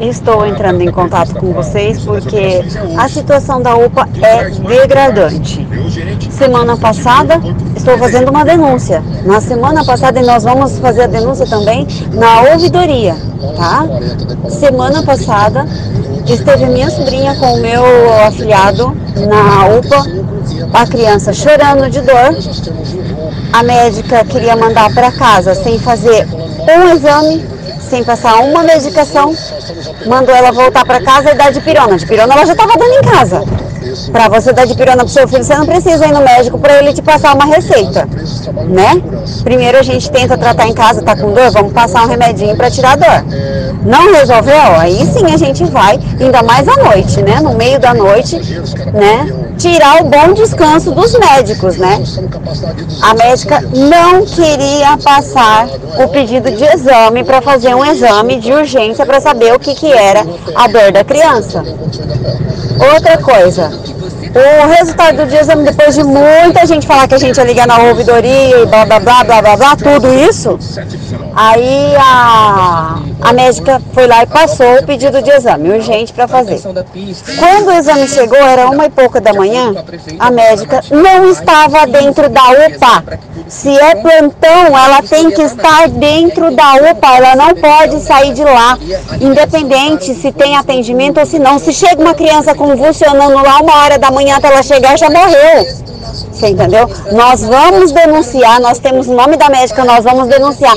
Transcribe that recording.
Estou entrando em contato com vocês porque a situação da UPA é degradante. Semana passada estou fazendo uma denúncia. Na semana passada nós vamos fazer a denúncia também na ouvidoria, tá? Semana passada esteve minha sobrinha com o meu afilhado na UPA, a criança chorando de dor. A médica queria mandar para casa sem fazer um exame sem passar uma medicação, mandou ela voltar para casa e dar de pirona. De pirona ela já estava dando em casa. Para você dar de pirona para seu filho, você não precisa ir no médico para ele te passar uma receita, né? Primeiro a gente tenta tratar em casa, tá com dor, vamos passar um remedinho para tirar a dor. Não resolveu? Aí sim a gente vai, ainda mais à noite, né? No meio da noite, né? Tirar o bom descanso dos médicos, né? A médica não queria passar o pedido de exame para fazer um exame de urgência para saber o que, que era a dor da criança. Outra coisa, o resultado do exame, depois de muita gente falar que a gente ia ligar na ouvidoria e blá blá blá blá blá blá, tudo isso, aí a, a médica foi lá e passou o pedido de exame urgente para fazer. Quando o exame chegou, era uma e pouca da manhã, a médica não estava dentro da UPA. Se é plantão, ela tem que estar dentro da UPA, ela não pode sair de lá, independente se tem atendimento ou se não. Se chega uma criança convulsionando lá uma hora da manhã até ela chegar, já morreu. Você entendeu? Nós vamos denunciar, nós temos o nome da médica, nós vamos denunciar.